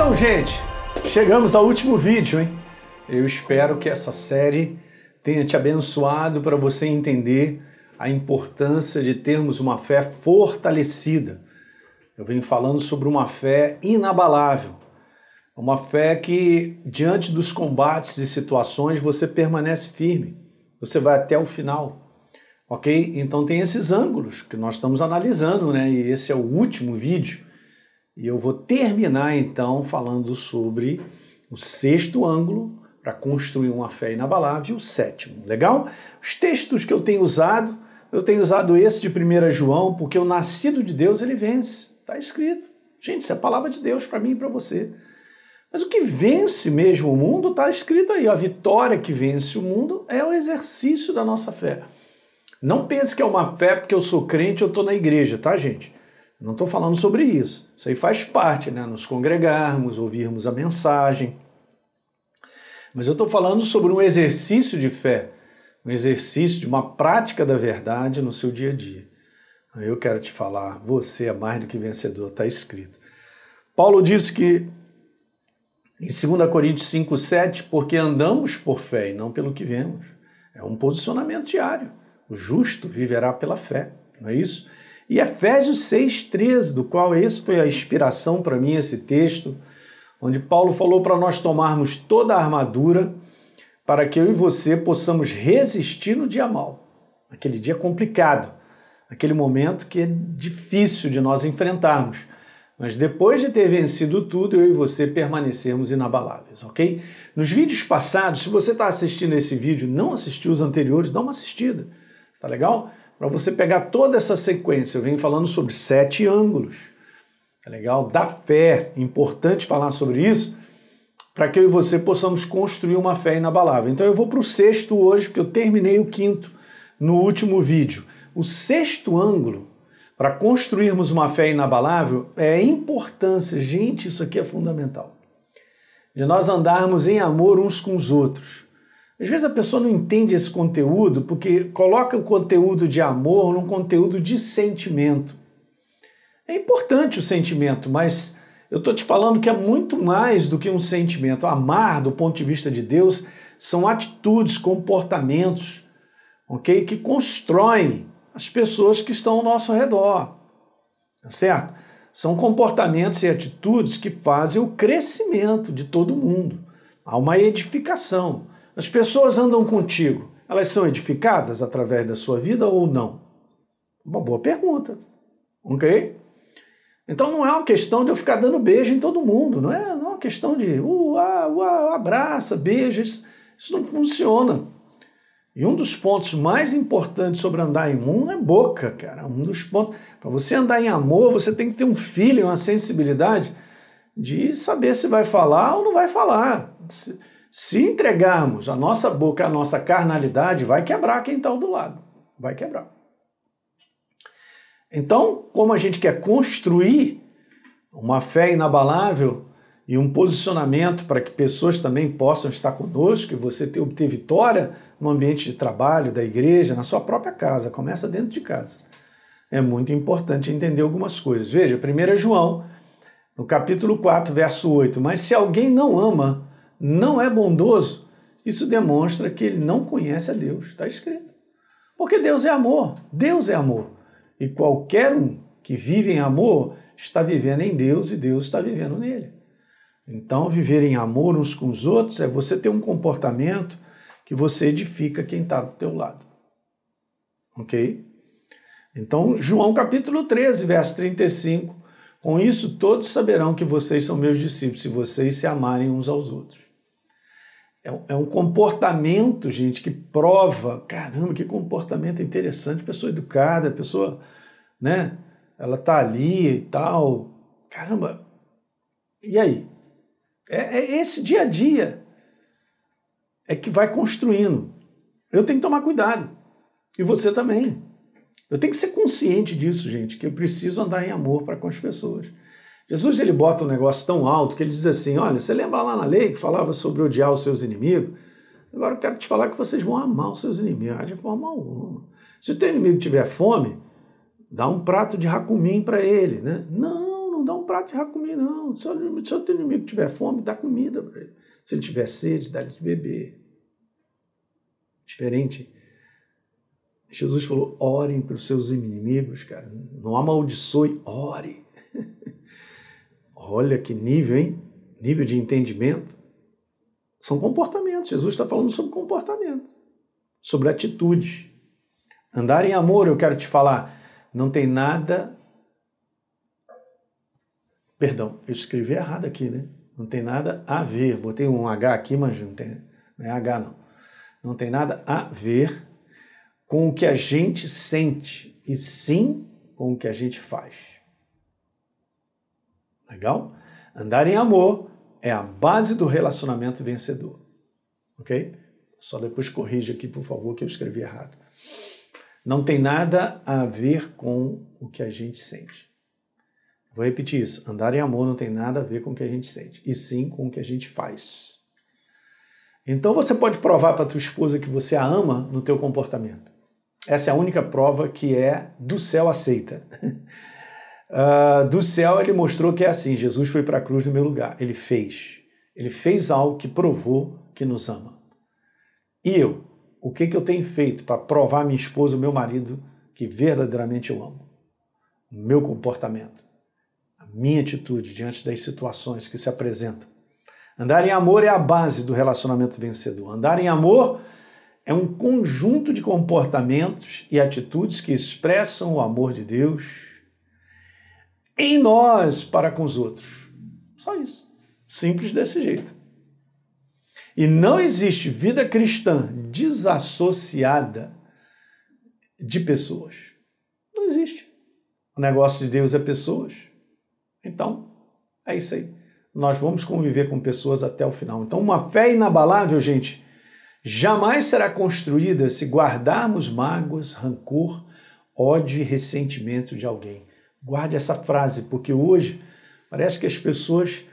Então, gente, chegamos ao último vídeo, hein? Eu espero que essa série tenha te abençoado para você entender a importância de termos uma fé fortalecida. Eu venho falando sobre uma fé inabalável, uma fé que, diante dos combates e situações, você permanece firme, você vai até o final. Ok? Então tem esses ângulos que nós estamos analisando, né? E esse é o último vídeo. E eu vou terminar então falando sobre o sexto ângulo para construir uma fé inabalável o sétimo. Legal? Os textos que eu tenho usado, eu tenho usado esse de 1 João, porque o nascido de Deus ele vence. Está escrito. Gente, isso é a palavra de Deus para mim e para você. Mas o que vence mesmo o mundo está escrito aí. A vitória que vence o mundo é o exercício da nossa fé. Não pense que é uma fé porque eu sou crente eu estou na igreja, tá, gente? Não estou falando sobre isso. Isso aí faz parte, né? Nos congregarmos, ouvirmos a mensagem. Mas eu estou falando sobre um exercício de fé, um exercício de uma prática da verdade no seu dia a dia. Eu quero te falar, você é mais do que vencedor, está escrito. Paulo diz que em 2 Coríntios 5, 7, porque andamos por fé e não pelo que vemos. É um posicionamento diário. O justo viverá pela fé, não é isso? E Efésios 6,13, do qual esse foi a inspiração para mim, esse texto, onde Paulo falou para nós tomarmos toda a armadura para que eu e você possamos resistir no dia mal, aquele dia complicado, aquele momento que é difícil de nós enfrentarmos. Mas depois de ter vencido tudo, eu e você permanecermos inabaláveis, ok? Nos vídeos passados, se você está assistindo esse vídeo não assistiu os anteriores, dá uma assistida. Tá legal? Para você pegar toda essa sequência, eu venho falando sobre sete ângulos. Tá legal? Da fé, importante falar sobre isso, para que eu e você possamos construir uma fé inabalável. Então eu vou para o sexto hoje, porque eu terminei o quinto no último vídeo. O sexto ângulo para construirmos uma fé inabalável é a importância, gente, isso aqui é fundamental, de nós andarmos em amor uns com os outros. Às vezes a pessoa não entende esse conteúdo porque coloca o conteúdo de amor num conteúdo de sentimento. É importante o sentimento, mas eu estou te falando que é muito mais do que um sentimento. Amar, do ponto de vista de Deus, são atitudes, comportamentos, ok? Que constroem as pessoas que estão ao nosso redor, tá certo? São comportamentos e atitudes que fazem o crescimento de todo mundo. Há uma edificação. As pessoas andam contigo, elas são edificadas através da sua vida ou não? Uma boa pergunta, ok? Então não é uma questão de eu ficar dando beijo em todo mundo, não é, não é uma questão de uh, ah, uh, abraça, beija, isso, isso não funciona. E um dos pontos mais importantes sobre andar em um é boca, cara. Um dos pontos. Para você andar em amor, você tem que ter um feeling, uma sensibilidade de saber se vai falar ou não vai falar. Se, se entregarmos a nossa boca, a nossa carnalidade, vai quebrar quem está do lado. Vai quebrar. Então, como a gente quer construir uma fé inabalável e um posicionamento para que pessoas também possam estar conosco e você ter, obter vitória no ambiente de trabalho, da igreja, na sua própria casa, começa dentro de casa. É muito importante entender algumas coisas. Veja, 1 João, no capítulo 4, verso 8: Mas se alguém não ama não é bondoso, isso demonstra que ele não conhece a Deus. Está escrito. Porque Deus é amor. Deus é amor. E qualquer um que vive em amor está vivendo em Deus e Deus está vivendo nele. Então, viver em amor uns com os outros é você ter um comportamento que você edifica quem está do teu lado. Ok? Então, João capítulo 13, verso 35. Com isso, todos saberão que vocês são meus discípulos, se vocês se amarem uns aos outros. É, é um comportamento, gente, que prova, caramba, que comportamento interessante, pessoa educada, pessoa, né? Ela tá ali e tal. Caramba, e aí? É, é esse dia a dia é que vai construindo. Eu tenho que tomar cuidado. E você também. Eu tenho que ser consciente disso, gente, que eu preciso andar em amor para com as pessoas. Jesus ele bota um negócio tão alto que ele diz assim: olha, você lembra lá na lei que falava sobre odiar os seus inimigos? Agora eu quero te falar que vocês vão amar os seus inimigos de forma alguma. Se o teu inimigo tiver fome, dá um prato de racumim para ele, né? Não, não dá um prato de comer, não. Se o seu inimigo tiver fome, dá comida para ele. Se ele tiver sede, dá-lhe de beber. Diferente. Jesus falou: orem para os seus inimigos, cara. Não amaldiçoe, ore. Olha que nível, hein? Nível de entendimento. São comportamentos. Jesus está falando sobre comportamento, sobre atitudes. Andar em amor, eu quero te falar, não tem nada. Perdão, eu escrevi errado aqui, né? Não tem nada a ver. Botei um H aqui, mas não, tem, não é H, não. Não tem nada a ver com o que a gente sente, e sim com o que a gente faz. Legal? Andar em amor é a base do relacionamento vencedor. Ok? Só depois corrija aqui, por favor, que eu escrevi errado. Não tem nada a ver com o que a gente sente. Vou repetir isso. Andar em amor não tem nada a ver com o que a gente sente, e sim com o que a gente faz. Então você pode provar para tua esposa que você a ama no teu comportamento. Essa é a única prova que é do céu aceita. uh, do céu ele mostrou que é assim. Jesus foi para a cruz no meu lugar. Ele fez. Ele fez algo que provou que nos ama. E eu, o que, que eu tenho feito para provar minha esposa, meu marido, que verdadeiramente eu amo? O meu comportamento minha atitude diante das situações que se apresentam. Andar em amor é a base do relacionamento vencedor. Andar em amor é um conjunto de comportamentos e atitudes que expressam o amor de Deus em nós para com os outros. Só isso. Simples desse jeito. E não existe vida cristã desassociada de pessoas. Não existe. O negócio de Deus é pessoas. Então, é isso aí. Nós vamos conviver com pessoas até o final. Então, uma fé inabalável, gente, jamais será construída se guardarmos mágoas, rancor, ódio e ressentimento de alguém. Guarde essa frase, porque hoje parece que as pessoas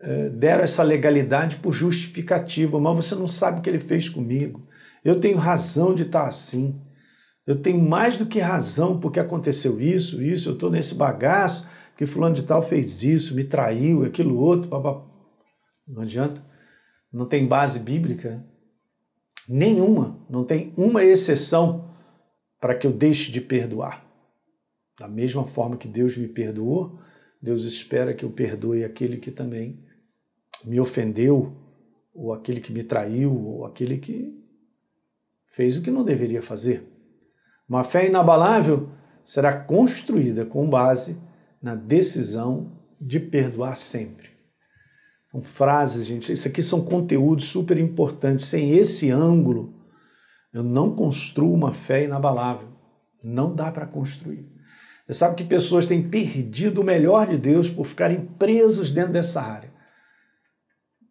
eh, deram essa legalidade por justificativa, mas você não sabe o que ele fez comigo. Eu tenho razão de estar assim. Eu tenho mais do que razão porque aconteceu isso, isso, eu estou nesse bagaço que fulano de tal fez isso, me traiu, aquilo outro. Não adianta. Não tem base bíblica nenhuma, não tem uma exceção para que eu deixe de perdoar. Da mesma forma que Deus me perdoou, Deus espera que eu perdoe aquele que também me ofendeu, ou aquele que me traiu, ou aquele que fez o que não deveria fazer. Uma fé inabalável será construída com base na decisão de perdoar sempre. São frases, gente. Isso aqui são conteúdos super importantes. Sem esse ângulo, eu não construo uma fé inabalável. Não dá para construir. Você sabe que pessoas têm perdido o melhor de Deus por ficarem presos dentro dessa área.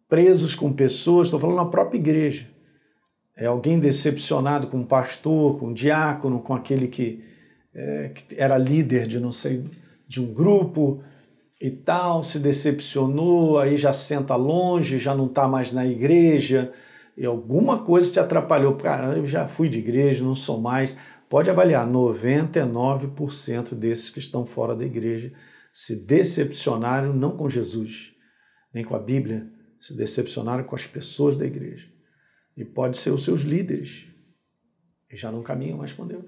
Presos com pessoas, estou falando na própria igreja. É alguém decepcionado com um pastor, com um diácono, com aquele que, é, que era líder de não sei de um grupo e tal, se decepcionou, aí já senta longe, já não está mais na igreja, e alguma coisa te atrapalhou. Cara, eu já fui de igreja, não sou mais. Pode avaliar, 99% desses que estão fora da igreja se decepcionaram não com Jesus, nem com a Bíblia, se decepcionaram com as pessoas da igreja. E pode ser os seus líderes, e já não caminham mais com Deus.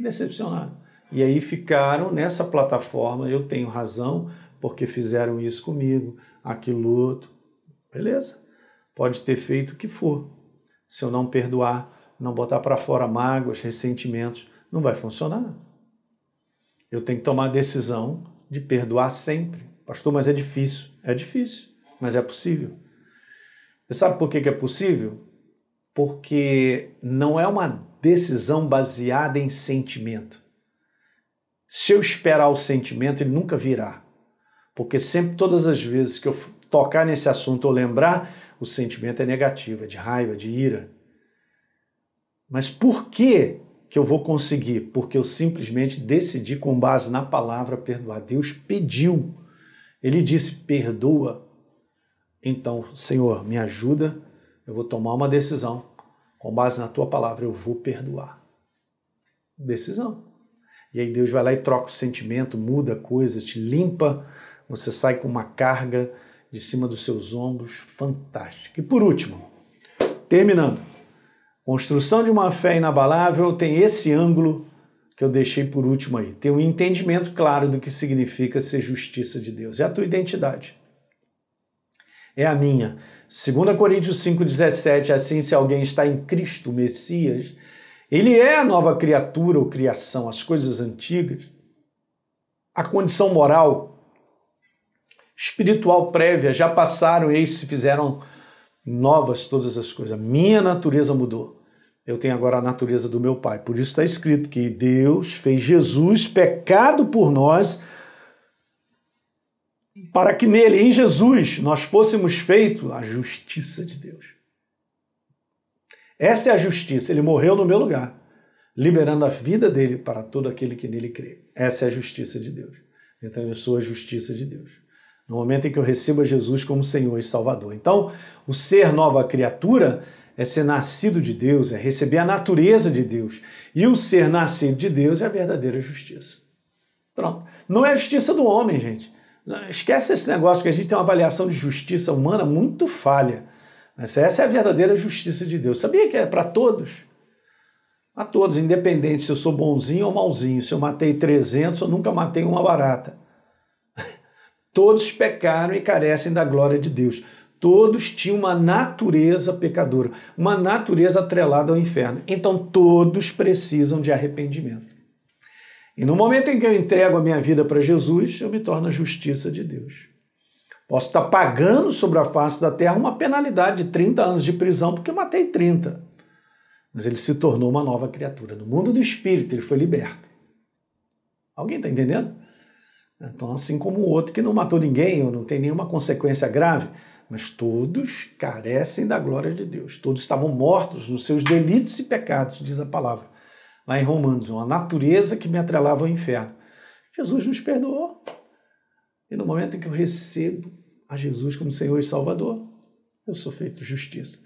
Decepcionaram. E aí ficaram nessa plataforma, eu tenho razão, porque fizeram isso comigo, aquilo outro. Beleza. Pode ter feito o que for. Se eu não perdoar, não botar para fora mágoas, ressentimentos, não vai funcionar. Eu tenho que tomar a decisão de perdoar sempre. Pastor, mas é difícil. É difícil, mas é possível. Você sabe por que é possível? Porque não é uma decisão baseada em sentimento. Se eu esperar o sentimento, ele nunca virá. Porque sempre, todas as vezes que eu tocar nesse assunto ou lembrar, o sentimento é negativo, é de raiva, de ira. Mas por que que eu vou conseguir? Porque eu simplesmente decidi com base na palavra perdoar. Deus pediu. Ele disse: "Perdoa". Então, Senhor, me ajuda, eu vou tomar uma decisão. Com base na tua palavra, eu vou perdoar. Decisão. E aí Deus vai lá e troca o sentimento, muda a coisa, te limpa, você sai com uma carga de cima dos seus ombros fantástica. E por último, terminando, construção de uma fé inabalável tem esse ângulo que eu deixei por último aí. Ter um entendimento claro do que significa ser justiça de Deus. É a tua identidade. É a minha. 2 Coríntios 5,17, assim, se alguém está em Cristo, Messias, ele é a nova criatura ou criação, as coisas antigas, a condição moral, espiritual prévia já passaram e se fizeram novas todas as coisas. Minha natureza mudou eu tenho agora a natureza do meu Pai. Por isso está escrito que Deus fez Jesus pecado por nós, para que nele, em Jesus, nós fôssemos feitos a justiça de Deus. Essa é a justiça. Ele morreu no meu lugar, liberando a vida dele para todo aquele que nele crê. Essa é a justiça de Deus. Então eu sou a justiça de Deus. No momento em que eu recebo a Jesus como Senhor e Salvador. Então, o ser nova criatura é ser nascido de Deus, é receber a natureza de Deus. E o ser nascido de Deus é a verdadeira justiça. Pronto. Não é a justiça do homem, gente. Esquece esse negócio que a gente tem uma avaliação de justiça humana muito falha. Mas essa é a verdadeira justiça de Deus. Sabia que é para todos? A todos, independente se eu sou bonzinho ou malzinho, se eu matei 300 ou nunca matei uma barata. Todos pecaram e carecem da glória de Deus. Todos tinham uma natureza pecadora, uma natureza atrelada ao inferno. Então todos precisam de arrependimento. E no momento em que eu entrego a minha vida para Jesus, eu me torno a justiça de Deus. Posso estar pagando sobre a face da terra uma penalidade de 30 anos de prisão porque eu matei 30. Mas ele se tornou uma nova criatura. No mundo do espírito, ele foi liberto. Alguém está entendendo? Então, assim como o outro que não matou ninguém ou não tem nenhuma consequência grave, mas todos carecem da glória de Deus. Todos estavam mortos nos seus delitos e pecados, diz a palavra, lá em Romanos, uma natureza que me atrelava ao inferno. Jesus nos perdoou. E no momento em que eu recebo a Jesus como Senhor e Salvador, eu sou feito justiça.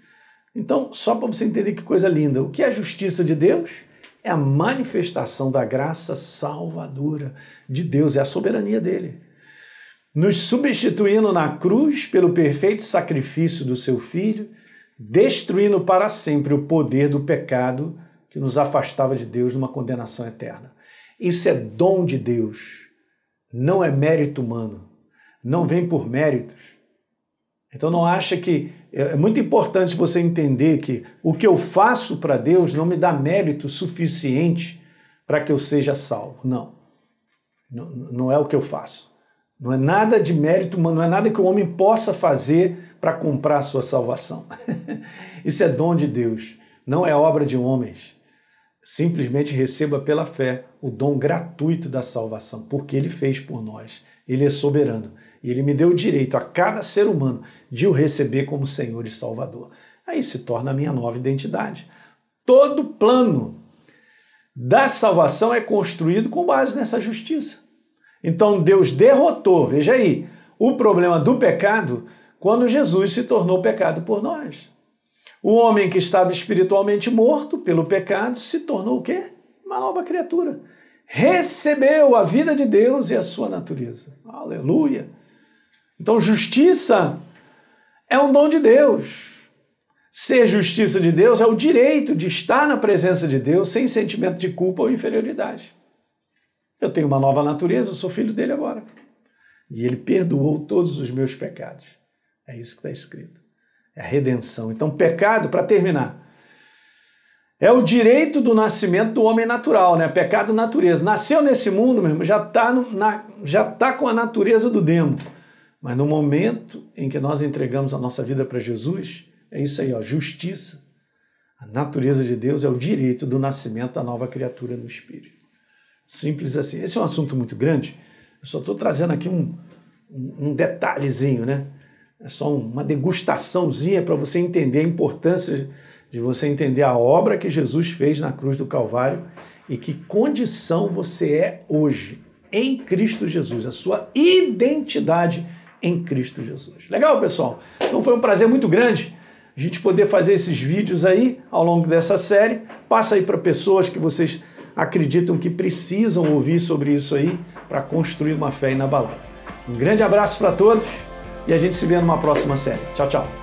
Então, só para você entender que coisa linda, o que é a justiça de Deus? É a manifestação da graça salvadora de Deus, é a soberania dele nos substituindo na cruz pelo perfeito sacrifício do seu Filho, destruindo para sempre o poder do pecado que nos afastava de Deus numa condenação eterna. Isso é dom de Deus, não é mérito humano, não vem por méritos. Então não acha que é, é muito importante você entender que o que eu faço para Deus não me dá mérito suficiente para que eu seja salvo. Não. Não é o que eu faço. Não é nada de mérito humano, não é nada que o homem possa fazer para comprar a sua salvação. Isso é dom de Deus, não é obra de homens. Simplesmente receba pela fé o dom gratuito da salvação, porque ele fez por nós. Ele é soberano e ele me deu o direito a cada ser humano de o receber como Senhor e Salvador. Aí se torna a minha nova identidade. Todo plano da salvação é construído com base nessa justiça. Então Deus derrotou, veja aí, o problema do pecado quando Jesus se tornou pecado por nós. O homem que estava espiritualmente morto pelo pecado se tornou o quê? Uma nova criatura. Recebeu a vida de Deus e a sua natureza. Aleluia! Então, justiça é um dom de Deus. Ser justiça de Deus é o direito de estar na presença de Deus sem sentimento de culpa ou inferioridade. Eu tenho uma nova natureza, eu sou filho dele agora. E ele perdoou todos os meus pecados. É isso que está escrito. É a redenção. Então, pecado, para terminar, é o direito do nascimento do homem natural, né? Pecado natureza. Nasceu nesse mundo, mesmo, já está já tá com a natureza do demo. Mas no momento em que nós entregamos a nossa vida para Jesus, é isso aí, ó, justiça. A natureza de Deus é o direito do nascimento da nova criatura no Espírito. Simples assim. Esse é um assunto muito grande. Eu só estou trazendo aqui um, um detalhezinho, né? É só uma degustaçãozinha para você entender a importância de você entender a obra que Jesus fez na cruz do Calvário e que condição você é hoje em Cristo Jesus, a sua identidade em Cristo Jesus. Legal, pessoal? Então foi um prazer muito grande a gente poder fazer esses vídeos aí ao longo dessa série. Passa aí para pessoas que vocês acreditam que precisam ouvir sobre isso aí para construir uma fé inabalável. Um grande abraço para todos e a gente se vê numa próxima série. Tchau, tchau.